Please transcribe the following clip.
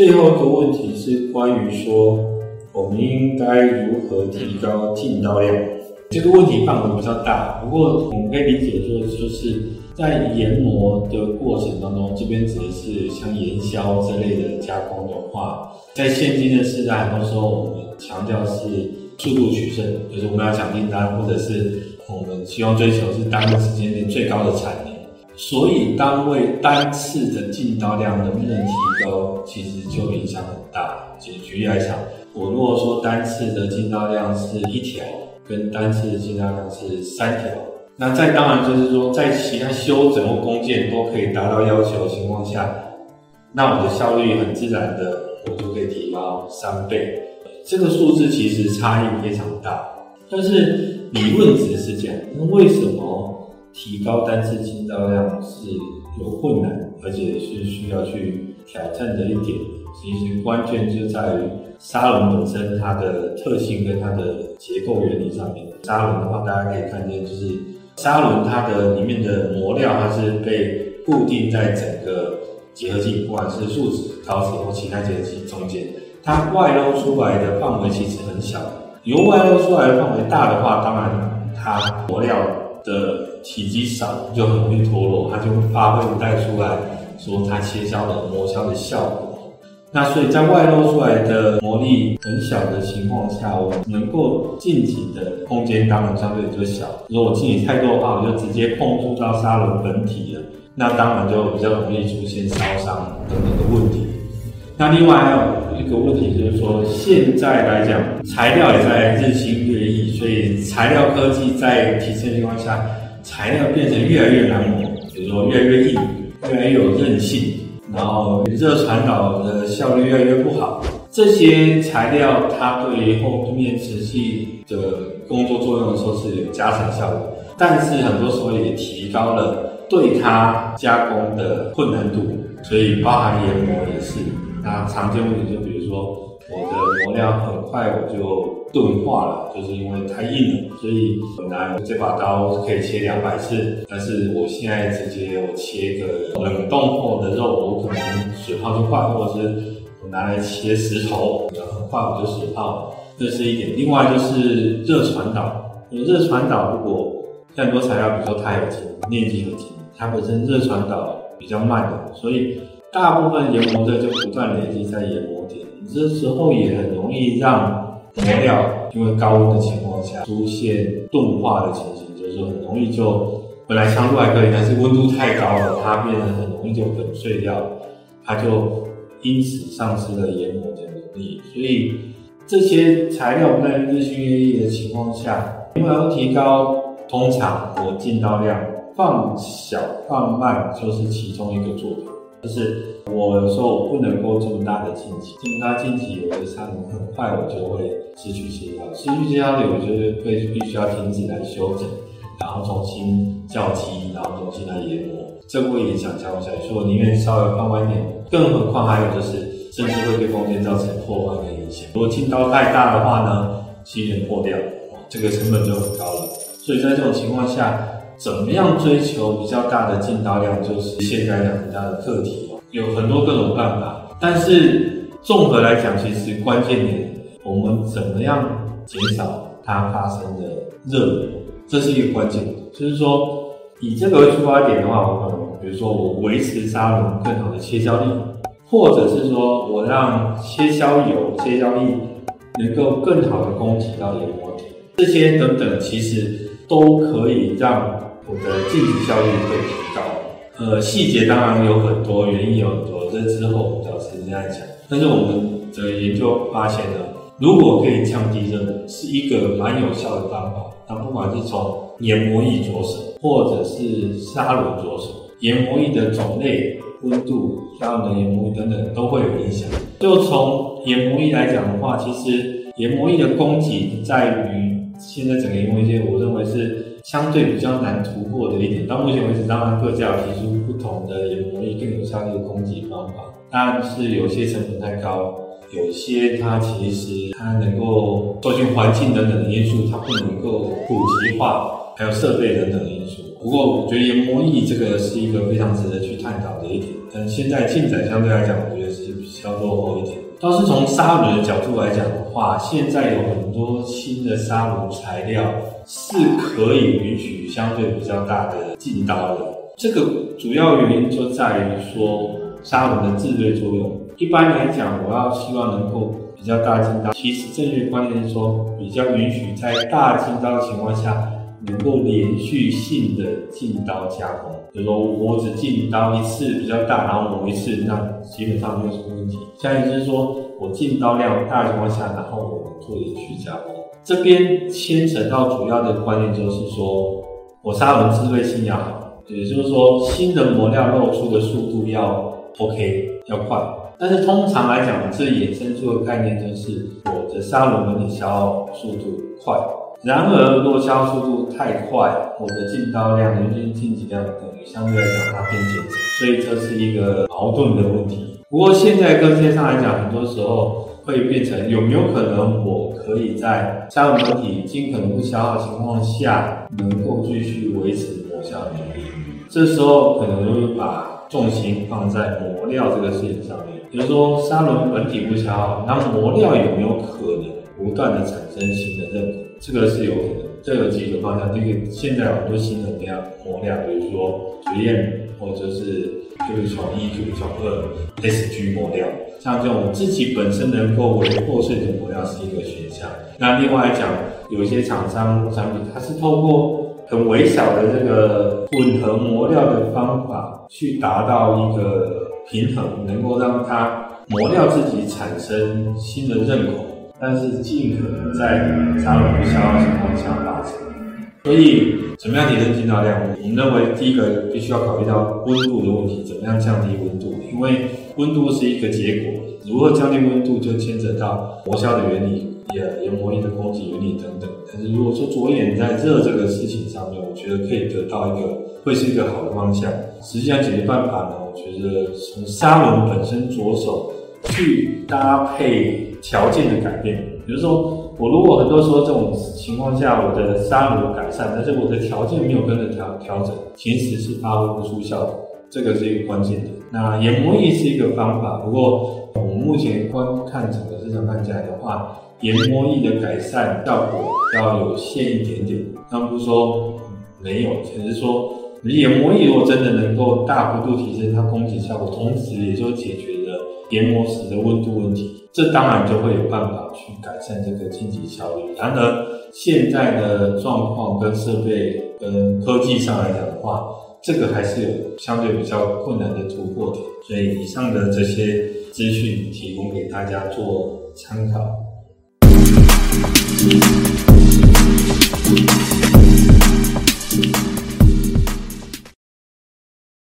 最后一个问题是关于说，我们应该如何提高进刀量？这个问题范围比较大，不过我们可以理解说，就是在研磨的过程当中，这边指的是像研削之类的加工的话，在现今的时代，很多时候我们强调是速度取胜，就是我们要抢订单，或者是我们希望追求是单位时间内最高的产。所以单位单次的进刀量能不能提高，其实就影响很大。举举例来讲，我如果说单次的进刀量是一条。跟单次的进单量是三条，那再当然就是说，在其他修整或工件都可以达到要求的情况下，那我的效率很自然的，我就可以提高三倍。这个数字其实差异非常大，但是理论值是这样。那为什么提高单次进刀量是有困难，而且是需要去挑战的一点？其实关键就在于砂轮本身它的特性跟它的结构原理上面。砂轮的话，大家可以看见，就是砂轮它的里面的磨料，它是被固定在整个结合剂，不管是树脂、陶瓷或其他结合剂中间，它外露出来的范围其实很小。由外露出来的范围大的话，当然它磨料的体积少，就很容易脱落，它就会发挥不带出来说它切削的磨削的效果。那所以在外露出来的磨力很小的情况下，我能够进体的空间当然相对就小。如果进体太多的话，我就直接碰触到砂轮本体了，那当然就比较容易出现烧伤等等的问题。那另外还有一个问题就是说，现在来讲材料也在日新月异，所以材料科技在提升情况下，材料变成越来越难磨，比如说越来越硬，越来越有韧性。然后热传导的效率越来越不好，这些材料它对于后面瓷器的工作作用的时候是有加成效果，但是很多时候也提高了对它加工的困难度，所以包含研磨也是。那常见问题就比如说。我的磨料很快我就钝化了，就是因为太硬了，所以本来这把刀可以切两百次，但是我现在直接我切个冷冻后的肉，我可能水泡就坏，或者是我拿来切石头，很快我就水泡，这是一点。另外就是热传导，热传导如果很多材料，比如说钛合金、镍基合金，它本身热传导比较慢的，所以大部分研磨的就不断累积在研磨点。这时候也很容易让磨料因为高温的情况下出现钝化的情形，就是说很容易就本来强度还可以，但是温度太高了，它变得很容易就粉碎掉，它就因此丧失了研磨的能力。所以这些材料在日新月异的情况下，因为要提高，通常我进刀量放小放慢就是其中一个做法。就是我有时候我不能够这么大的进气，这么大进气，有的砂轮很快我就会失去协调，失去协调的，我就是会必须要停止来修整，然后重新校机，然后重新来研磨，这会影响加工效率，所以我宁愿稍微放慢一点。更何况还有就是，甚至会对空间造成破坏跟影响。如果进刀太大的话呢，机缘破掉，这个成本就很高了。所以在这种情况下。怎么样追求比较大的进刀量，就是现在的很大的课题哦，有很多各种办法。但是综合来讲，其实关键点，我们怎么样减少它发生的热，这是一个关键。就是说，以这个为出发点的话，我可能比如说我维持沙龙更好的切削力，或者是说我让切削油、切削力能够更好的供给到研磨体，这些等等，其实都可以让。我的进体效率会提高，呃，细节当然有很多，原因有很多，这之后找时间再讲。但是我们的研究发现呢，如果可以降低热，是一个蛮有效的方法。那不管是从研磨液着手，或者是砂轮着手，研磨液的种类、温度、砂轮的研磨液等等都会有影响。就从研磨液来讲的话，其实研磨液的供给在于现在整个研磨液，我认为是。相对比较难突破的一点，到目前为止，当然各家有提出不同的研磨力更有效率的供给方法，但是有些成本太高，有些它其实它能够受限环境等等的因素，它不能够普及化，还有设备等等的因素。不过我觉得研磨力这个是一个非常值得去探讨的一点，但现在进展相对来讲，我觉得是比。较落后一点。倒是从砂轮的角度来讲的话，现在有很多新的砂轮材料是可以允许相对比较大的进刀的。这个主要原因就在于说砂轮的自对作用。一般来讲，我要希望能够比较大进刀，其实正确观念是说比较允许在大进刀的情况下。能够连续性的进刀加工，比如说我只进刀一次比较大，然后磨一次，那基本上没有什么问题。下一就是说我进刀量大的情况下，然后我做连续加工，这边牵扯到主要的观念就是说，我砂轮自对性要好，也就是说新的磨料露出的速度要 OK 要快。但是通常来讲，这衍生出的概念就是我的砂轮纹理消耗速度快。然而，落消速度太快，我的进刀量、人均进击量等于相对来讲它变减，所以这是一个矛盾的问题。不过现在科学上来讲，很多时候会变成有没有可能我可以在砂轮本体尽可能不消耗情况下，能够继续维持磨削能力？这时候可能就会把重心放在磨料这个事情上面。比如说砂轮本体不消耗，那磨料有没有可能不断的产生新的认可？这个是有可能，这有几个方向。第一个，现在很多新的料磨料，比如说绝艳或者是 Q 从一、Q 从二 SG 磨料，像这种自己本身能够为破碎的磨料是一个选项。那另外来讲，有一些厂商产品，它是透过很微小的这个混合磨料的方法，去达到一个平衡，能够让它磨料自己产生新的认口。但是尽可能在砂轮不消耗情况下达成。所以，怎么样提升进刀量？我们认为第一个必须要考虑到温度的问题，怎么样降低温度？因为温度是一个结果，如何降低温度就牵扯到磨削的原理、也研磨力的供给原理等等。但是如果说着眼在热这个事情上面，我觉得可以得到一个会是一个好的方向。实际上解决办法呢，我觉得从砂轮本身着手。去搭配条件的改变，比如说我如果很多时候这种情况下，我的砂轮改善，但是我的条件没有跟着调调整，其实是发挥不出效果，这个是一个关键的。那研磨液是一个方法，不过我们目前观看整个市场看起来的话，研磨液的改善效果要有限一点点，但不是说没有，只是说研磨液如果真的能够大幅度提升它供给效果，同时也就解决了。研磨时的温度问题，这当然就会有办法去改善这个清洁效率。然而，现在的状况跟设备跟科技上来讲的话，这个还是有相对比较困难的突破点。所以，以上的这些资讯提供给大家做参考。